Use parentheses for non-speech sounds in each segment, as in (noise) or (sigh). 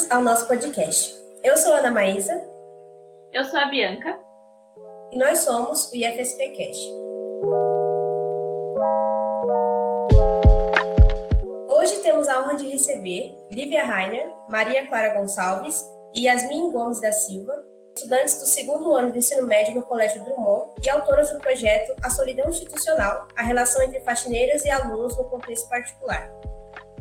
bem-vindos ao nosso podcast. Eu sou a Ana Maísa. Eu sou a Bianca. E nós somos o IFSP Cash. Hoje temos a honra de receber Lívia Rainer, Maria Clara Gonçalves e Yasmin Gomes da Silva, estudantes do segundo ano do ensino médio no Colégio Drummond e autoras do projeto A Solidão Institucional, a relação entre faxineiras e alunos no contexto particular.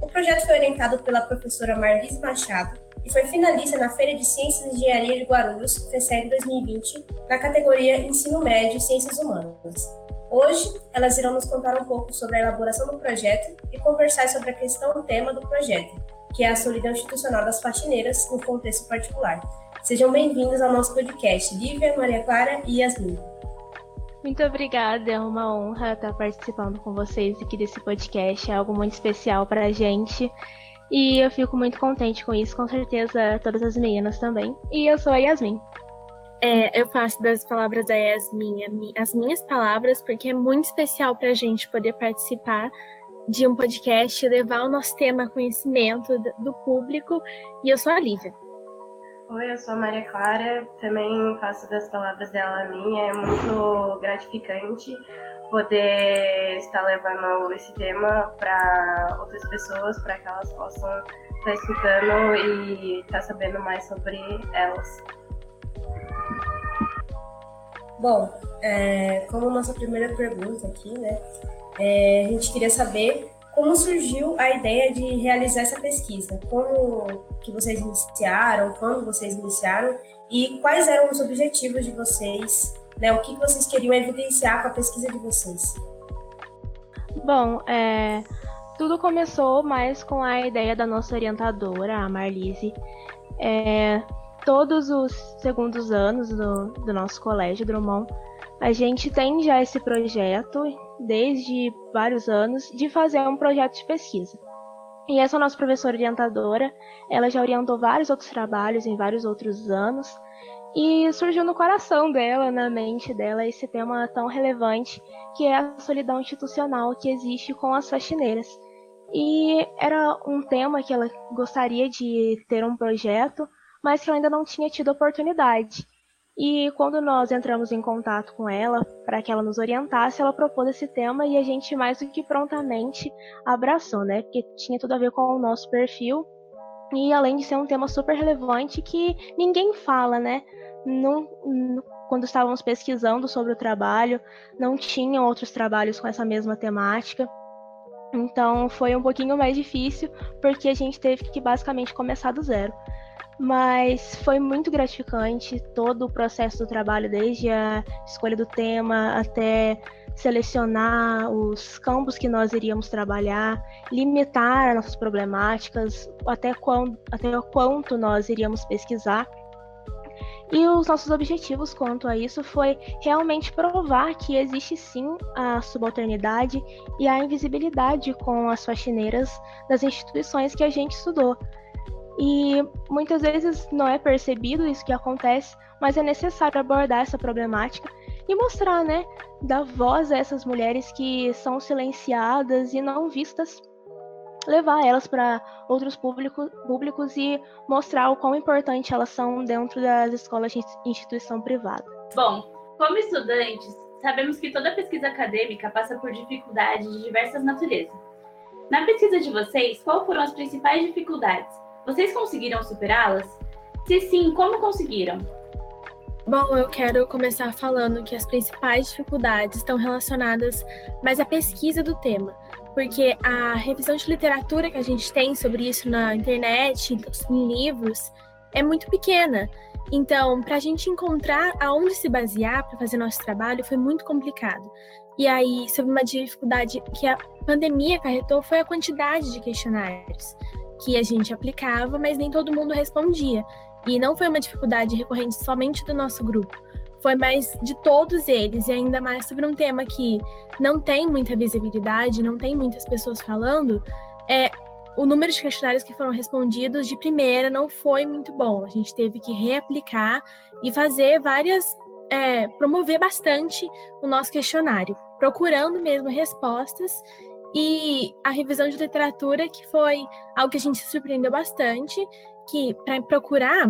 O projeto foi orientado pela professora Marlise Machado foi finalista na Feira de Ciências e Engenharia de Guarulhos, FESEG 2020, na categoria Ensino Médio e Ciências Humanas. Hoje, elas irão nos contar um pouco sobre a elaboração do projeto e conversar sobre a questão tema do projeto, que é a solidão institucional das faxineiras no contexto particular. Sejam bem-vindos ao nosso podcast, Lívia, Maria Clara e Yasmin. Muito obrigada, é uma honra estar participando com vocês aqui desse podcast, é algo muito especial para a gente. E eu fico muito contente com isso, com certeza todas as meninas também. E eu sou a Yasmin. É, eu faço das palavras da Yasmin as minhas palavras, porque é muito especial para a gente poder participar de um podcast e levar o nosso tema a conhecimento do público. E eu sou a Lívia. Oi, eu sou a Maria Clara, também faço das palavras dela a minha. É muito gratificante poder estar levando esse tema para outras pessoas, para que elas possam estar escutando e estar sabendo mais sobre elas. Bom, é, como nossa primeira pergunta aqui, né, é, a gente queria saber como surgiu a ideia de realizar essa pesquisa, como que vocês iniciaram, quando vocês iniciaram e quais eram os objetivos de vocês, né, o que vocês queriam evidenciar com a pesquisa de vocês. Bom, é, tudo começou mais com a ideia da nossa orientadora, a Marlise. É, todos os segundos anos do, do nosso colégio Drummond, a gente tem já esse projeto, desde vários anos, de fazer um projeto de pesquisa. E essa nossa professora orientadora, ela já orientou vários outros trabalhos em vários outros anos, e surgiu no coração dela, na mente dela, esse tema tão relevante que é a solidão institucional que existe com as faxineiras. E era um tema que ela gostaria de ter um projeto mas que eu ainda não tinha tido oportunidade. E quando nós entramos em contato com ela, para que ela nos orientasse, ela propôs esse tema e a gente mais do que prontamente abraçou, né? Porque tinha tudo a ver com o nosso perfil e além de ser um tema super relevante que ninguém fala, né? Não, quando estávamos pesquisando sobre o trabalho, não tinham outros trabalhos com essa mesma temática. Então foi um pouquinho mais difícil, porque a gente teve que basicamente começar do zero. Mas foi muito gratificante todo o processo do trabalho, desde a escolha do tema até selecionar os campos que nós iríamos trabalhar, limitar as nossas problemáticas, até, quando, até quanto nós iríamos pesquisar. E os nossos objetivos quanto a isso foi realmente provar que existe sim a subalternidade e a invisibilidade com as faxineiras das instituições que a gente estudou. E muitas vezes não é percebido isso que acontece, mas é necessário abordar essa problemática e mostrar, né, dar voz a essas mulheres que são silenciadas e não vistas, levar elas para outros público, públicos e mostrar o quão importante elas são dentro das escolas de instituição privada. Bom, como estudantes, sabemos que toda pesquisa acadêmica passa por dificuldades de diversas naturezas. Na pesquisa de vocês, quais foram as principais dificuldades? Vocês conseguiram superá-las? Se sim, como conseguiram? Bom, eu quero começar falando que as principais dificuldades estão relacionadas mais à pesquisa do tema, porque a revisão de literatura que a gente tem sobre isso na internet, em livros, é muito pequena. Então, para a gente encontrar aonde se basear para fazer nosso trabalho foi muito complicado. E aí, sobre uma dificuldade que a pandemia acarretou foi a quantidade de questionários que a gente aplicava, mas nem todo mundo respondia. E não foi uma dificuldade recorrente somente do nosso grupo, foi mais de todos eles, e ainda mais sobre um tema que não tem muita visibilidade, não tem muitas pessoas falando, é, o número de questionários que foram respondidos de primeira não foi muito bom. A gente teve que reaplicar e fazer várias, é, promover bastante o nosso questionário, procurando mesmo respostas e a revisão de literatura, que foi algo que a gente se surpreendeu bastante, que para procurar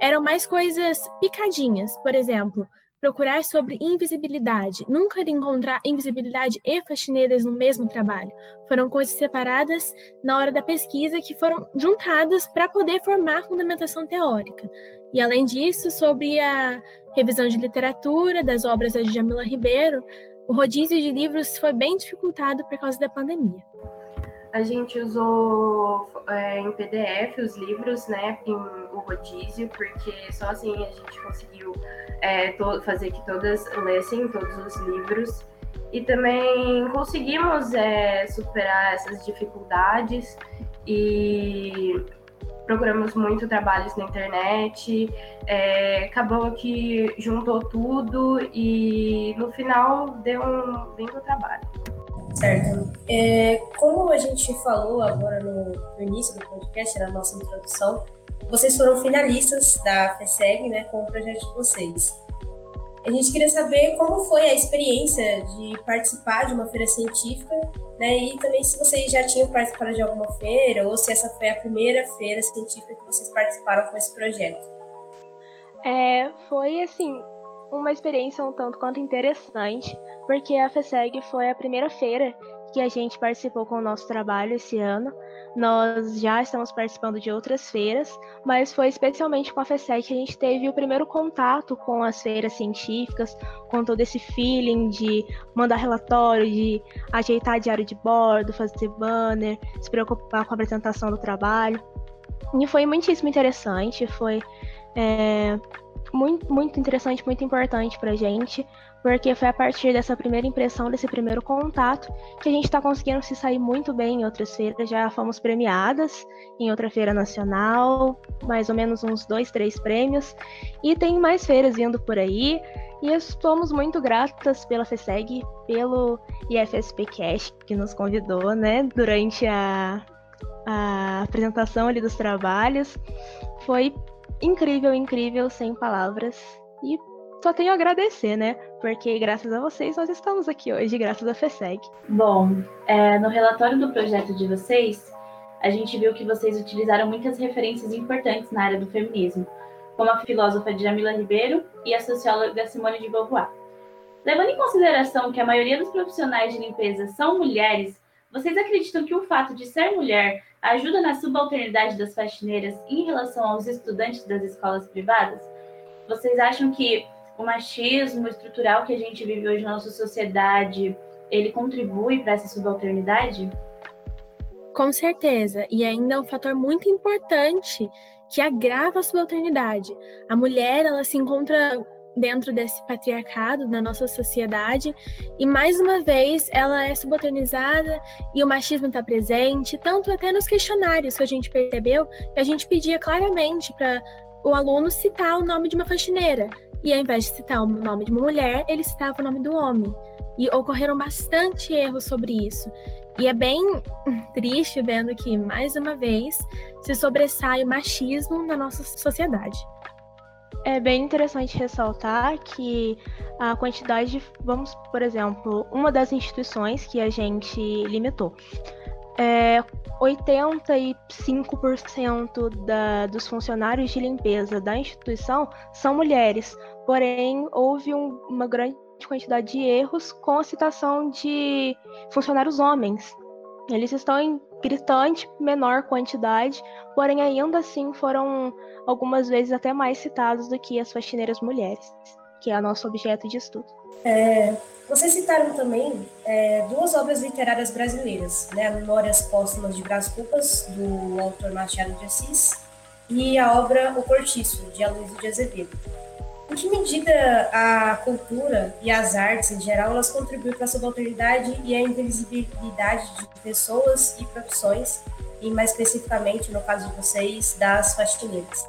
eram mais coisas picadinhas, por exemplo, procurar sobre invisibilidade. Nunca encontrar invisibilidade e faxineiras no mesmo trabalho. Foram coisas separadas na hora da pesquisa que foram juntadas para poder formar fundamentação teórica. E além disso, sobre a revisão de literatura das obras da Jamila Ribeiro, o rodízio de livros foi bem dificultado por causa da pandemia. A gente usou é, em PDF os livros, né, em o rodízio, porque só assim a gente conseguiu é, fazer que todas lessem todos os livros. E também conseguimos é, superar essas dificuldades e procuramos muito trabalhos na internet. É, acabou que juntou tudo e no final deu um lindo trabalho. Certo. É, como a gente falou agora no, no, início do podcast, na nossa introdução, vocês foram finalistas da FESEG, né, com o projeto de vocês. A gente queria saber como foi a experiência de participar de uma feira científica, né, e também se vocês já tinham participado de alguma feira, ou se essa foi a primeira feira científica que vocês participaram com esse projeto. É, foi, assim, uma experiência um tanto quanto interessante, porque a FESEG foi a primeira feira que a gente participou com o nosso trabalho esse ano. Nós já estamos participando de outras feiras, mas foi especialmente com a FESEG que a gente teve o primeiro contato com as feiras científicas, com todo esse feeling de mandar relatório, de ajeitar diário de bordo, fazer banner, se preocupar com a apresentação do trabalho. E foi muitíssimo interessante, foi é, muito, muito interessante, muito importante para gente, porque foi a partir dessa primeira impressão, desse primeiro contato, que a gente está conseguindo se sair muito bem em outras feiras. Já fomos premiadas em outra feira nacional, mais ou menos uns dois, três prêmios, e tem mais feiras vindo por aí. E estamos muito gratas pela FESEG, pelo IFSP Cash, que nos convidou, né, durante a, a apresentação ali dos trabalhos. Foi incrível, incrível, sem palavras. E só tenho a agradecer, né? Porque graças a vocês nós estamos aqui hoje, graças a FESEG. Bom, é, no relatório do projeto de vocês, a gente viu que vocês utilizaram muitas referências importantes na área do feminismo, como a filósofa Jamila Ribeiro e a socióloga Simone de Beauvoir. Levando em consideração que a maioria dos profissionais de limpeza são mulheres, vocês acreditam que o fato de ser mulher ajuda na subalternidade das faxineiras em relação aos estudantes das escolas privadas? Vocês acham que o machismo estrutural que a gente vive hoje na nossa sociedade, ele contribui para essa subalternidade? Com certeza, e ainda é um fator muito importante que agrava a subalternidade. A mulher, ela se encontra dentro desse patriarcado da nossa sociedade. E mais uma vez ela é subalternizada e o machismo está presente tanto até nos questionários que a gente percebeu que a gente pedia claramente para o aluno citar o nome de uma faxineira. E ao invés de citar o nome de uma mulher ele citava o nome do homem. E ocorreram bastante erros sobre isso. E é bem (laughs) triste vendo que mais uma vez se sobressai o machismo na nossa sociedade é bem interessante ressaltar que a quantidade, vamos, por exemplo, uma das instituições que a gente limitou. É, 85% da, dos funcionários de limpeza da instituição são mulheres, porém houve um, uma grande quantidade de erros com a citação de funcionários homens. Eles estão em gritante menor quantidade, porém ainda assim foram algumas vezes até mais citados do que as faxineiras mulheres, que é o nosso objeto de estudo. É, vocês citaram também é, duas obras literárias brasileiras, né? Memórias Póstumas de Brás Cubas, do autor Machado de Assis, e a obra O Cortiço, de Aloysio de Azevedo. Em que medida a cultura e as artes, em geral, elas contribuem para a subalternidade e a invisibilidade de pessoas e profissões e mais especificamente, no caso de vocês, das faxineiras?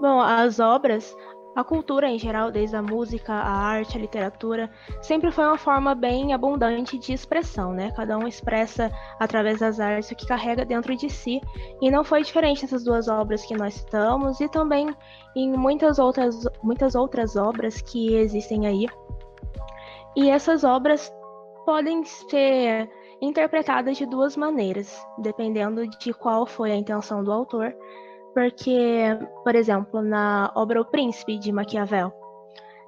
Bom, as obras, a cultura em geral, desde a música, a arte, a literatura, sempre foi uma forma bem abundante de expressão, né? Cada um expressa através das artes o que carrega dentro de si, e não foi diferente nessas duas obras que nós citamos e também em muitas outras, muitas outras obras que existem aí. E essas obras podem ser interpretada de duas maneiras, dependendo de qual foi a intenção do autor. Porque, por exemplo, na obra O Príncipe de Maquiavel,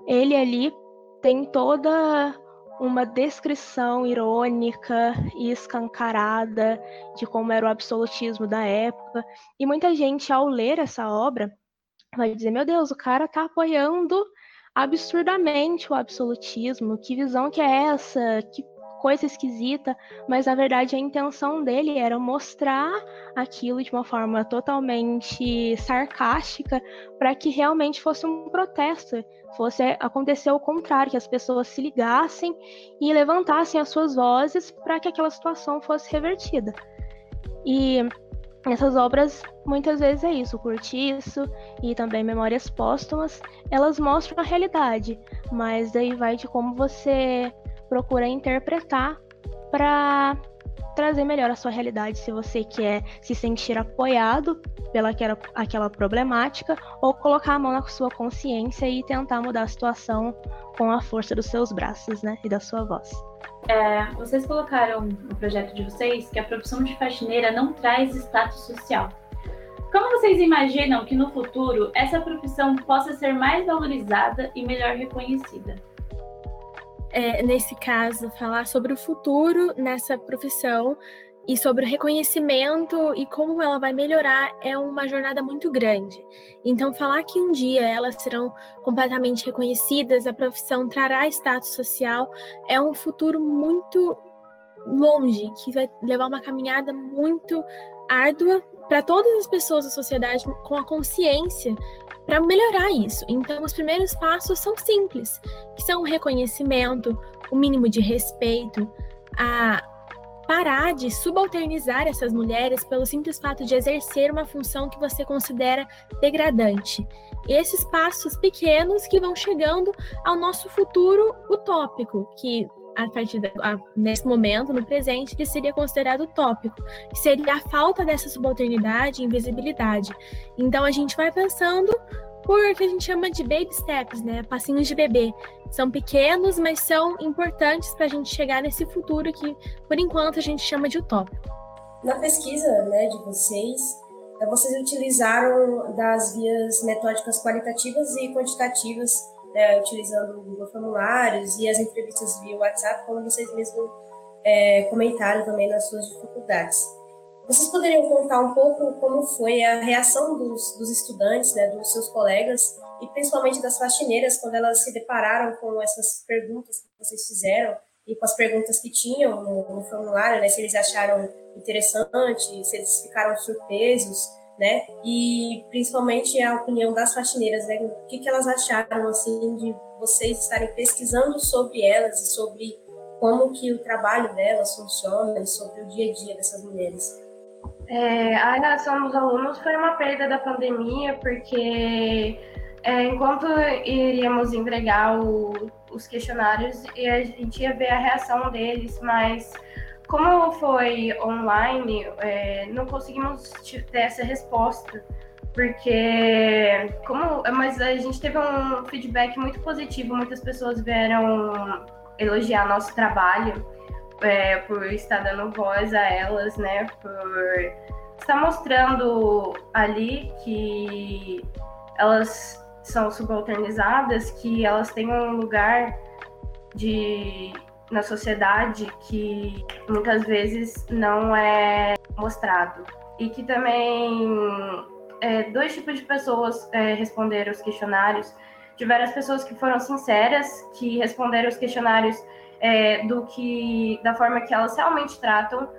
ele ali tem toda uma descrição irônica e escancarada de como era o absolutismo da época. E muita gente, ao ler essa obra, vai dizer: meu Deus, o cara está apoiando absurdamente o absolutismo. Que visão que é essa? Que coisa esquisita, mas na verdade a intenção dele era mostrar aquilo de uma forma totalmente sarcástica para que realmente fosse um protesto, fosse acontecer o contrário, que as pessoas se ligassem e levantassem as suas vozes para que aquela situação fosse revertida. E essas obras muitas vezes é isso, Curtiço e também Memórias Póstumas, elas mostram a realidade, mas daí vai de como você procura interpretar para trazer melhor a sua realidade se você quer se sentir apoiado pela aquela, aquela problemática ou colocar a mão na sua consciência e tentar mudar a situação com a força dos seus braços, né, e da sua voz. É, vocês colocaram no projeto de vocês que a profissão de faxineira não traz status social. Como vocês imaginam que no futuro essa profissão possa ser mais valorizada e melhor reconhecida? É, nesse caso, falar sobre o futuro nessa profissão e sobre o reconhecimento e como ela vai melhorar é uma jornada muito grande. Então, falar que um dia elas serão completamente reconhecidas, a profissão trará status social, é um futuro muito longe, que vai levar uma caminhada muito árdua para todas as pessoas da sociedade com a consciência para melhorar isso. Então, os primeiros passos são simples, que são o reconhecimento, o mínimo de respeito, a parar de subalternizar essas mulheres pelo simples fato de exercer uma função que você considera degradante. Esses passos pequenos que vão chegando ao nosso futuro utópico, que a partir a, nesse momento, no presente, que seria considerado tópico, que seria a falta dessa subalternidade e invisibilidade. Então a gente vai pensando por que a gente chama de baby steps, né? Passinhos de bebê. São pequenos, mas são importantes para a gente chegar nesse futuro que, por enquanto, a gente chama de utópico. Na pesquisa né, de vocês, vocês utilizaram das vias metódicas qualitativas e quantitativas né, utilizando o Google Formulários e as entrevistas via WhatsApp, como vocês mesmos é, comentaram também nas suas dificuldades. Vocês poderiam contar um pouco como foi a reação dos, dos estudantes, né, dos seus colegas, e principalmente das faxineiras, quando elas se depararam com essas perguntas que vocês fizeram e com as perguntas que tinham no, no formulário, né, se eles acharam interessante, se eles ficaram surpresos, né? E principalmente a opinião das faxineiras, né? O que, que elas acharam assim de vocês estarem pesquisando sobre elas e sobre como que o trabalho delas funciona e sobre o dia a dia dessas mulheres. É, a reação dos alunos foi uma perda da pandemia, porque é, enquanto iríamos entregar o, os questionários, a gente ia ver a reação deles, mas como foi online, é, não conseguimos ter essa resposta, porque como, mas a gente teve um feedback muito positivo, muitas pessoas vieram elogiar nosso trabalho é, por estar dando voz a elas, né, por estar mostrando ali que elas são subalternizadas, que elas têm um lugar de na sociedade que muitas vezes não é mostrado. E que também é, dois tipos de pessoas é, responderam os questionários. Tiveram as pessoas que foram sinceras, que responderam os questionários é, do que da forma que elas realmente tratam,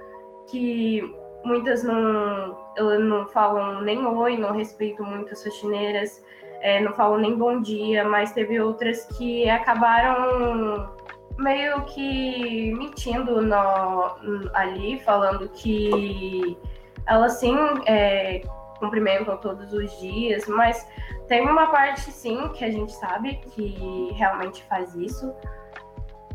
que muitas não, não falam nem oi, não respeitam muito as faxineiras, é, não falam nem bom dia, mas teve outras que acabaram meio que mentindo no, ali, falando que elas sim é, cumprimentam todos os dias, mas tem uma parte sim que a gente sabe que realmente faz isso.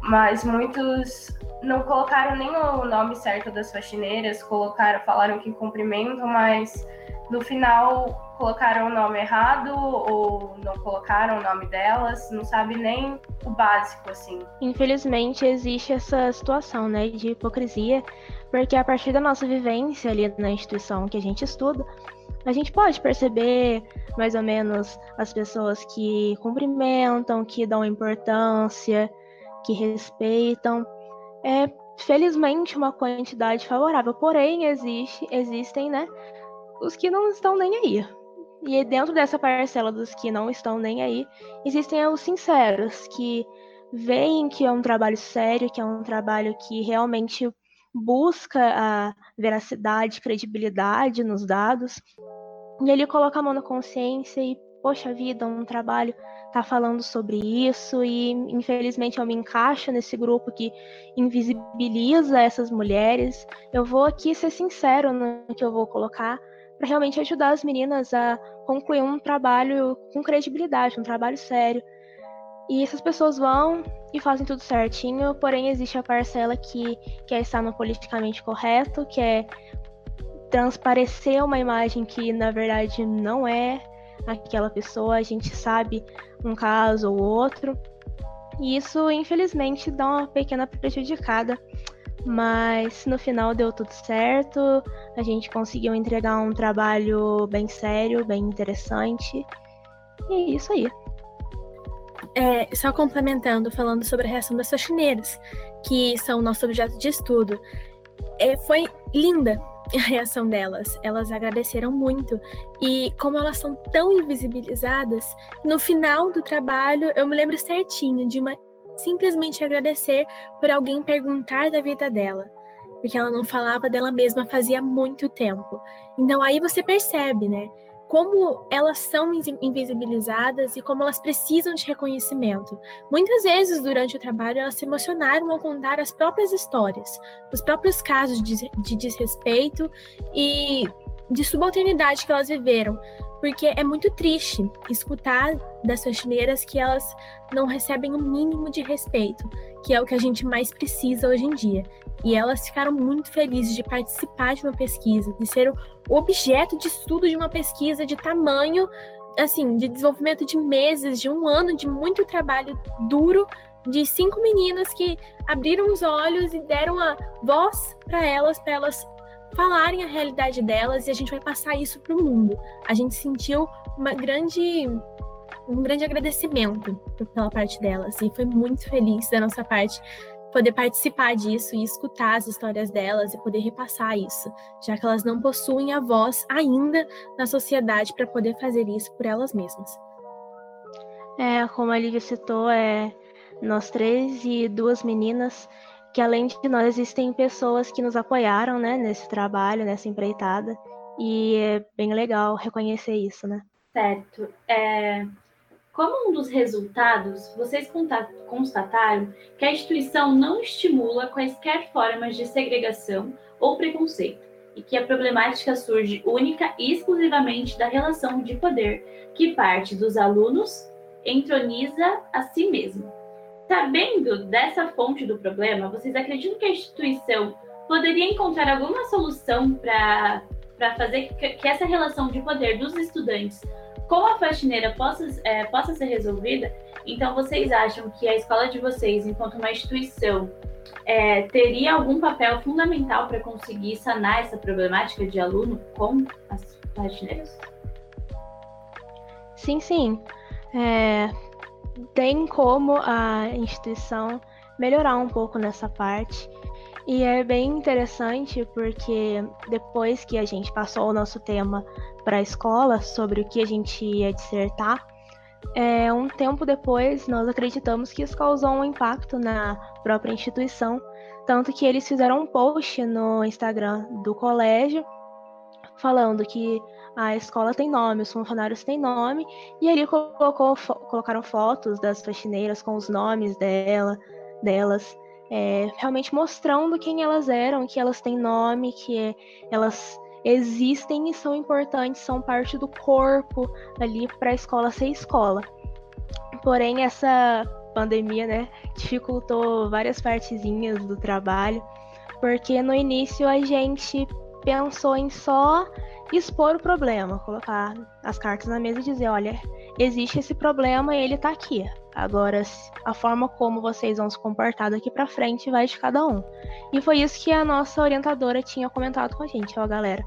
Mas muitos não colocaram nem o nome certo das faxineiras, colocaram, falaram que cumprimentam, mas no final colocaram o nome errado ou não colocaram o nome delas, não sabe nem o básico assim. Infelizmente existe essa situação, né, de hipocrisia, porque a partir da nossa vivência ali na instituição que a gente estuda, a gente pode perceber mais ou menos as pessoas que cumprimentam, que dão importância, que respeitam. É felizmente uma quantidade favorável, porém existe, existem, né, os que não estão nem aí. E dentro dessa parcela dos que não estão nem aí, existem os sinceros, que veem que é um trabalho sério, que é um trabalho que realmente busca a veracidade, credibilidade nos dados, e ele coloca a mão na consciência e, poxa vida, um trabalho tá falando sobre isso, e infelizmente eu me encaixo nesse grupo que invisibiliza essas mulheres. Eu vou aqui ser sincero no que eu vou colocar, para realmente ajudar as meninas a concluir um trabalho com credibilidade, um trabalho sério. E essas pessoas vão e fazem tudo certinho, porém existe a parcela que quer estar no politicamente correto, que é transparecer uma imagem que na verdade não é aquela pessoa, a gente sabe um caso ou outro. E isso, infelizmente, dá uma pequena prejudicada mas no final deu tudo certo, a gente conseguiu entregar um trabalho bem sério, bem interessante. E é isso aí. É, só complementando, falando sobre a reação das faxineiras, que são nosso objeto de estudo. É, foi linda (laughs) a reação delas. Elas agradeceram muito. E como elas são tão invisibilizadas, no final do trabalho, eu me lembro certinho de uma simplesmente agradecer por alguém perguntar da vida dela, porque ela não falava dela mesma fazia muito tempo. Então aí você percebe, né? Como elas são invisibilizadas e como elas precisam de reconhecimento. Muitas vezes, durante o trabalho, elas se emocionaram ao contar as próprias histórias, os próprios casos de, de desrespeito e de subalternidade que elas viveram, porque é muito triste escutar das faxineiras que elas não recebem o um mínimo de respeito, que é o que a gente mais precisa hoje em dia. E elas ficaram muito felizes de participar de uma pesquisa, de ser objeto de estudo de uma pesquisa de tamanho, assim, de desenvolvimento de meses, de um ano de muito trabalho duro, de cinco meninas que abriram os olhos e deram a voz para elas, para elas falarem a realidade delas e a gente vai passar isso para o mundo. A gente sentiu uma grande um grande agradecimento pela parte delas e foi muito feliz da nossa parte poder participar disso e escutar as histórias delas e poder repassar isso, já que elas não possuem a voz ainda na sociedade para poder fazer isso por elas mesmas. É, como a Lívia citou, é, nós três e duas meninas que além de nós existem pessoas que nos apoiaram, né, nesse trabalho, nessa empreitada, e é bem legal reconhecer isso, né? Certo. É, como um dos resultados, vocês constataram que a instituição não estimula quaisquer formas de segregação ou preconceito, e que a problemática surge única e exclusivamente da relação de poder que parte dos alunos entroniza a si mesmo. Sabendo dessa fonte do problema, vocês acreditam que a instituição poderia encontrar alguma solução para fazer que, que, essa relação de poder dos estudantes com a faxineira possa, é, possa ser resolvida? Então, vocês acham que a escola de vocês, enquanto uma instituição, é, teria algum papel fundamental para conseguir sanar essa problemática de aluno com as faxineiras? Sim, sim. É, tem como a instituição melhorar um pouco nessa parte. E é bem interessante porque depois que a gente passou o nosso tema para a escola sobre o que a gente ia dissertar, é, um tempo depois nós acreditamos que isso causou um impacto na própria instituição, tanto que eles fizeram um post no Instagram do colégio falando que a escola tem nome, os funcionários têm nome, e ali colocou, colocaram fotos das faxineiras com os nomes dela, delas, é, realmente mostrando quem elas eram, que elas têm nome, que elas existem e são importantes, são parte do corpo ali para a escola ser escola. Porém, essa pandemia, né, dificultou várias partezinhas do trabalho, porque no início a gente pensou em só expor o problema, colocar as cartas na mesa e dizer, olha, existe esse problema e ele tá aqui. Agora, a forma como vocês vão se comportar daqui para frente vai de cada um. E foi isso que a nossa orientadora tinha comentado com a gente, ó, galera.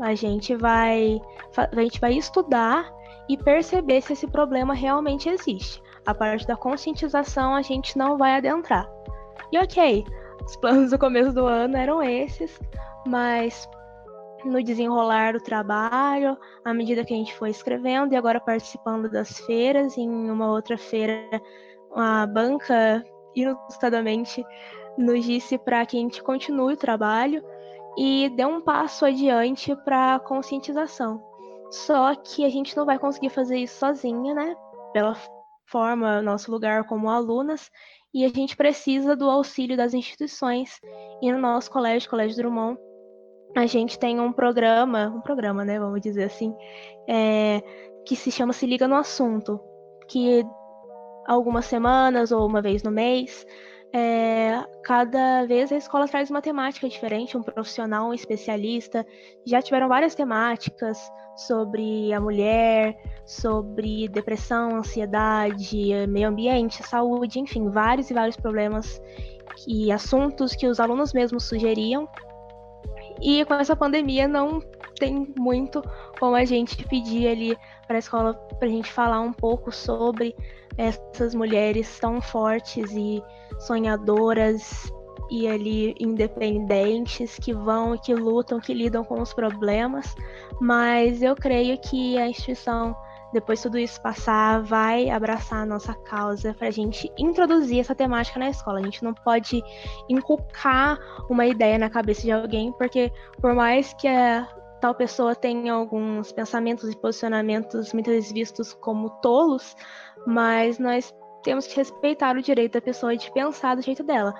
A gente vai a gente vai estudar e perceber se esse problema realmente existe. A parte da conscientização a gente não vai adentrar. E ok, os planos do começo do ano eram esses, mas no desenrolar do trabalho, à medida que a gente foi escrevendo e agora participando das feiras, em uma outra feira, a banca inusitadamente nos disse para que a gente continue o trabalho e dê um passo adiante para conscientização. Só que a gente não vai conseguir fazer isso sozinha, né? Pela forma, nosso lugar como alunas, e a gente precisa do auxílio das instituições. E no nosso colégio, Colégio Drummond, a gente tem um programa, um programa, né, vamos dizer assim, é, que se chama Se Liga no Assunto, que algumas semanas ou uma vez no mês, é, cada vez a escola traz uma temática diferente, um profissional, um especialista. Já tiveram várias temáticas sobre a mulher, sobre depressão, ansiedade, meio ambiente, saúde, enfim, vários e vários problemas e assuntos que os alunos mesmos sugeriam e com essa pandemia não tem muito como a gente pedir ali para a escola para a gente falar um pouco sobre essas mulheres tão fortes e sonhadoras e ali independentes que vão e que lutam, que lidam com os problemas, mas eu creio que a instituição depois tudo isso passar, vai abraçar a nossa causa para a gente introduzir essa temática na escola. A gente não pode inculcar uma ideia na cabeça de alguém, porque por mais que a tal pessoa tenha alguns pensamentos e posicionamentos muitas vezes vistos como tolos, mas nós temos que respeitar o direito da pessoa de pensar do jeito dela,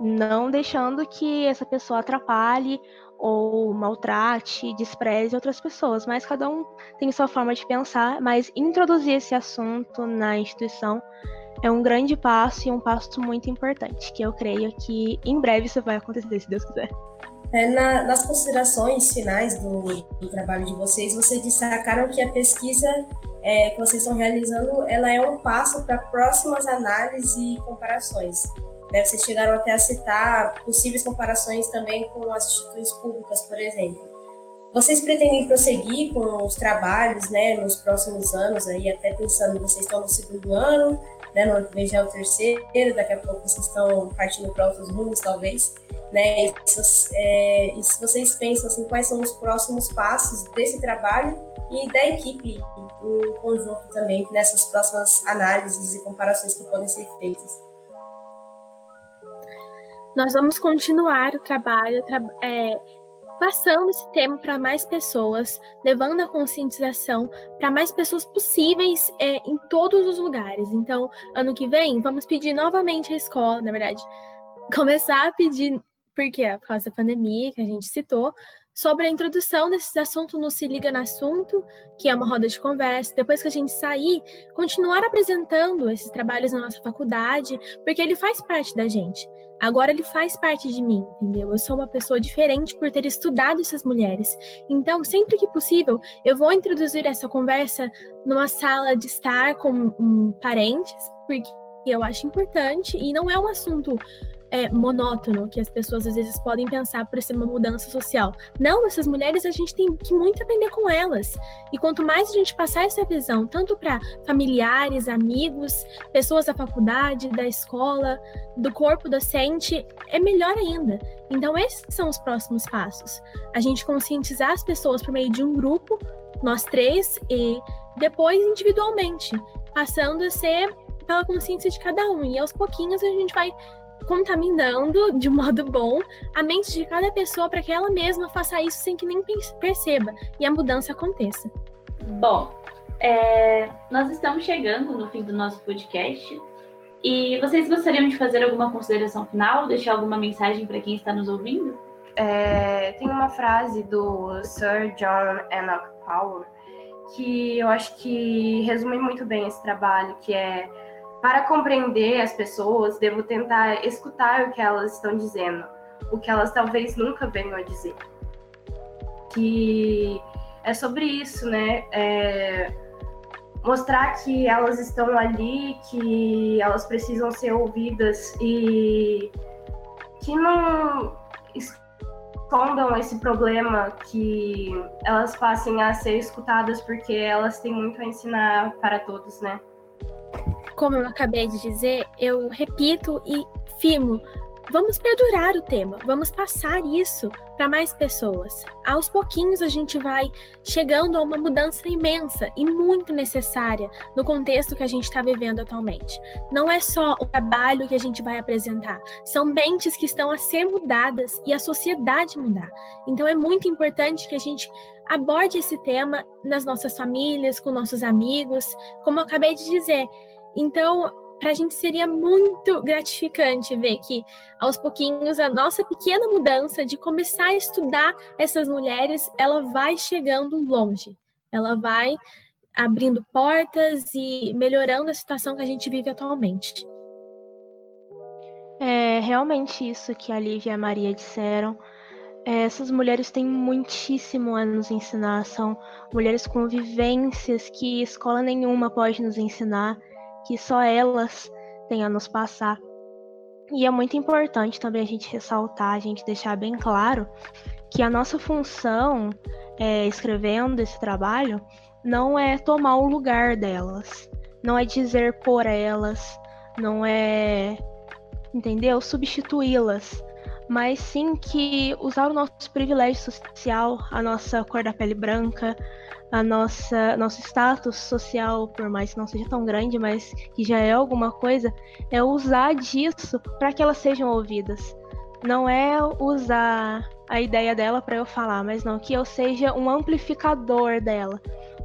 não deixando que essa pessoa atrapalhe ou maltrate, despreze outras pessoas, mas cada um tem sua forma de pensar, mas introduzir esse assunto na instituição é um grande passo e um passo muito importante, que eu creio que em breve isso vai acontecer, se Deus quiser. É, na, nas considerações finais do, do, trabalho de vocês, vocês destacaram que a pesquisa é, que vocês estão realizando, ela é um passo para próximas análises e comparações. Né? Vocês chegaram até a citar possíveis comparações também com as instituições públicas, por exemplo. Vocês pretendem prosseguir com os trabalhos né, nos próximos anos, aí, até pensando, vocês estão no segundo ano, né, no ano que vem já é o terceiro, daqui a pouco vocês estão partindo para outros rumos, talvez. Né? E, se, é, e se vocês pensam assim, quais são os próximos passos desse trabalho e da equipe em conjunto também, nessas próximas análises e comparações que podem ser feitas. Nós vamos continuar o trabalho, tra é, passando esse tema para mais pessoas, levando a conscientização para mais pessoas possíveis é, em todos os lugares. Então, ano que vem, vamos pedir novamente à escola, na verdade, começar a pedir, porque é por causa da pandemia que a gente citou, sobre a introdução desses assuntos no Se Liga no Assunto, que é uma roda de conversa. Depois que a gente sair, continuar apresentando esses trabalhos na nossa faculdade, porque ele faz parte da gente. Agora ele faz parte de mim, entendeu? Eu sou uma pessoa diferente por ter estudado essas mulheres. Então, sempre que possível, eu vou introduzir essa conversa numa sala de estar com um, parentes, porque eu acho importante e não é um assunto é, monótono que as pessoas às vezes podem pensar por ser uma mudança social. Não, essas mulheres a gente tem que muito aprender com elas. E quanto mais a gente passar essa visão, tanto para familiares, amigos, pessoas da faculdade, da escola, do corpo docente, é melhor ainda. Então, esses são os próximos passos. A gente conscientizar as pessoas por meio de um grupo, nós três, e depois individualmente, passando a ser pela consciência de cada um. E aos pouquinhos a gente vai contaminando de (laughs) modo bom a mente de cada pessoa para que ela mesma faça isso sem que nem perceba e a mudança aconteça. Bom, é, nós estamos chegando no fim do nosso podcast e vocês gostariam de fazer alguma consideração final, deixar alguma mensagem para quem está nos ouvindo? É, tem uma frase do Sir John Enoch Powell que eu acho que resume muito bem esse trabalho, que é para compreender as pessoas, devo tentar escutar o que elas estão dizendo, o que elas talvez nunca venham a dizer. Que é sobre isso, né? É mostrar que elas estão ali, que elas precisam ser ouvidas e que não escondam esse problema, que elas passem a ser escutadas porque elas têm muito a ensinar para todos, né? Como eu acabei de dizer, eu repito e firmo Vamos perdurar o tema, vamos passar isso para mais pessoas. Aos pouquinhos a gente vai chegando a uma mudança imensa e muito necessária no contexto que a gente está vivendo atualmente. Não é só o trabalho que a gente vai apresentar, são mentes que estão a ser mudadas e a sociedade mudar. Então é muito importante que a gente aborde esse tema nas nossas famílias, com nossos amigos, como eu acabei de dizer. Então, para a gente seria muito gratificante ver que, aos pouquinhos, a nossa pequena mudança de começar a estudar essas mulheres, ela vai chegando longe. Ela vai abrindo portas e melhorando a situação que a gente vive atualmente. É realmente isso que a Lívia e a Maria disseram. É, essas mulheres têm muitíssimo a nos ensinar, são mulheres com vivências que escola nenhuma pode nos ensinar que só elas têm a nos passar. E é muito importante também a gente ressaltar, a gente deixar bem claro que a nossa função é, escrevendo esse trabalho não é tomar o lugar delas, não é dizer por elas, não é, entendeu? Substituí-las, mas sim que usar o nosso privilégio social, a nossa cor da pele branca, a nossa nosso status social, por mais que não seja tão grande, mas que já é alguma coisa, é usar disso para que elas sejam ouvidas. Não é usar a ideia dela para eu falar, mas não que eu seja um amplificador dela.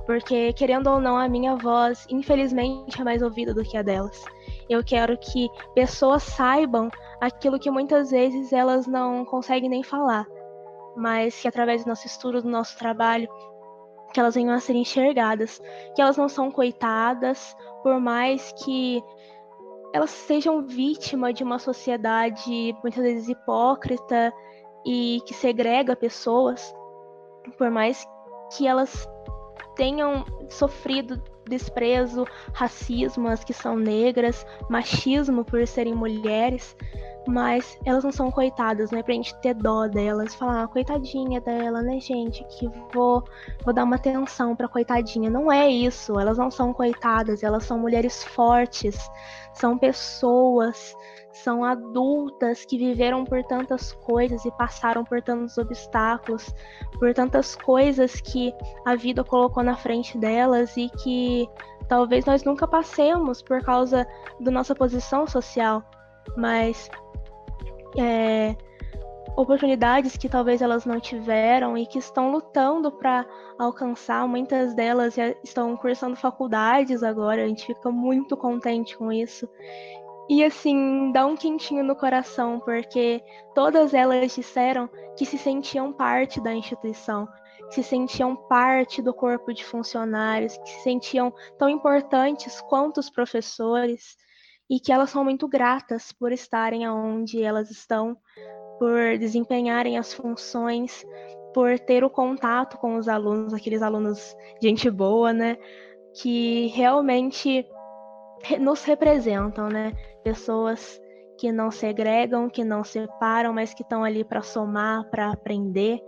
Porque, querendo ou não, a minha voz, infelizmente, é mais ouvida do que a delas. Eu quero que pessoas saibam aquilo que muitas vezes elas não conseguem nem falar, mas que através do nosso estudo, do nosso trabalho, que elas venham a ser enxergadas, que elas não são coitadas, por mais que elas sejam vítima de uma sociedade muitas vezes hipócrita e que segrega pessoas, por mais que elas tenham sofrido desprezo, racismo, as que são negras, machismo por serem mulheres, mas elas não são coitadas, né? Pra gente ter dó delas, falar, ah, coitadinha dela, né, gente? Que vou, vou dar uma atenção pra coitadinha. Não é isso, elas não são coitadas, elas são mulheres fortes, são pessoas, são adultas que viveram por tantas coisas e passaram por tantos obstáculos, por tantas coisas que a vida colocou na frente delas e que talvez nós nunca passemos por causa da nossa posição social, mas é, oportunidades que talvez elas não tiveram e que estão lutando para alcançar. Muitas delas estão cursando faculdades agora, a gente fica muito contente com isso. E assim, dá um quentinho no coração, porque todas elas disseram que se sentiam parte da instituição, que se sentiam parte do corpo de funcionários, que se sentiam tão importantes quanto os professores e que elas são muito gratas por estarem onde elas estão, por desempenharem as funções, por ter o contato com os alunos, aqueles alunos gente boa, né? Que realmente nos representam, né? Pessoas que não segregam, que não separam, mas que estão ali para somar, para aprender,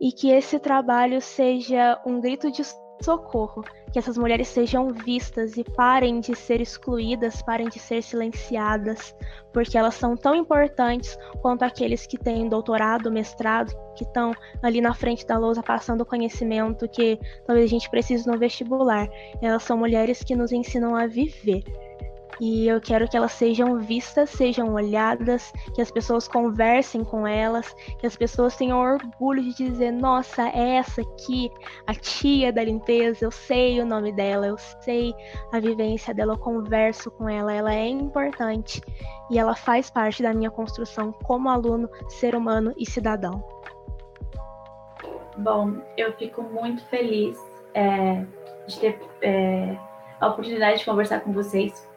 e que esse trabalho seja um grito de socorro, que essas mulheres sejam vistas e parem de ser excluídas, parem de ser silenciadas, porque elas são tão importantes quanto aqueles que têm doutorado, mestrado, que estão ali na frente da lousa passando conhecimento que talvez a gente precise no vestibular. Elas são mulheres que nos ensinam a viver. E eu quero que elas sejam vistas, sejam olhadas, que as pessoas conversem com elas, que as pessoas tenham orgulho de dizer: nossa, é essa aqui, a tia da limpeza, eu sei o nome dela, eu sei a vivência dela, eu converso com ela, ela é importante e ela faz parte da minha construção como aluno, ser humano e cidadão. Bom, eu fico muito feliz é, de ter é, a oportunidade de conversar com vocês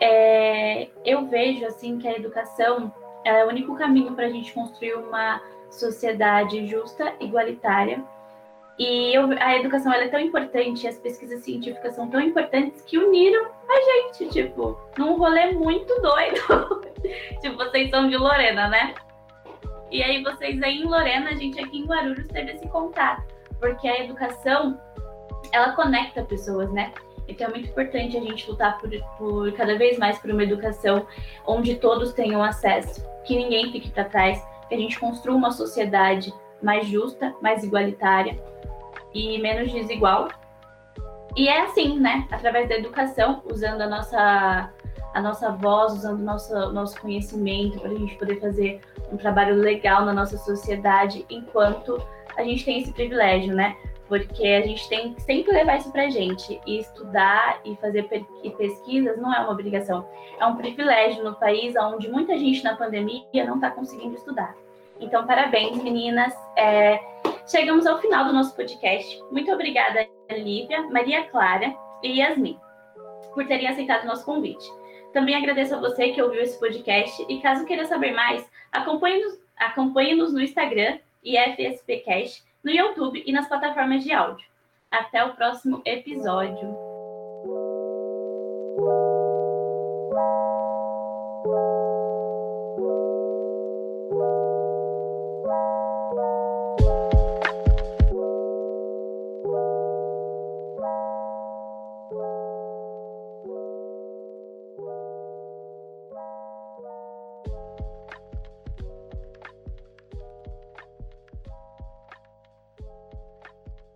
é, eu vejo assim que a educação é o único caminho para a gente construir uma sociedade justa, igualitária. E eu, a educação é tão importante, as pesquisas científicas são tão importantes que uniram a gente, tipo, num rolê muito doido. (laughs) tipo, vocês são de Lorena, né? E aí vocês aí em Lorena, a gente aqui em Guarulhos teve esse contato, porque a educação, ela conecta pessoas, né? Então é muito importante a gente lutar por, por cada vez mais por uma educação onde todos tenham acesso, que ninguém fique para trás, que a gente construa uma sociedade mais justa, mais igualitária e menos desigual. E é assim, né? Através da educação, usando a nossa, a nossa voz, usando o nosso, nosso conhecimento para a gente poder fazer um trabalho legal na nossa sociedade, enquanto a gente tem esse privilégio, né? Porque a gente tem que sempre levar isso para a gente. E estudar e fazer pesquisas não é uma obrigação, é um privilégio no país onde muita gente na pandemia não está conseguindo estudar. Então, parabéns, meninas. É, chegamos ao final do nosso podcast. Muito obrigada, Lívia, Maria Clara e Yasmin, por terem aceitado o nosso convite. Também agradeço a você que ouviu esse podcast e caso queira saber mais, acompanhe-nos acompanhe no Instagram, IFSPcast, no YouTube e nas plataformas de áudio. Até o próximo episódio.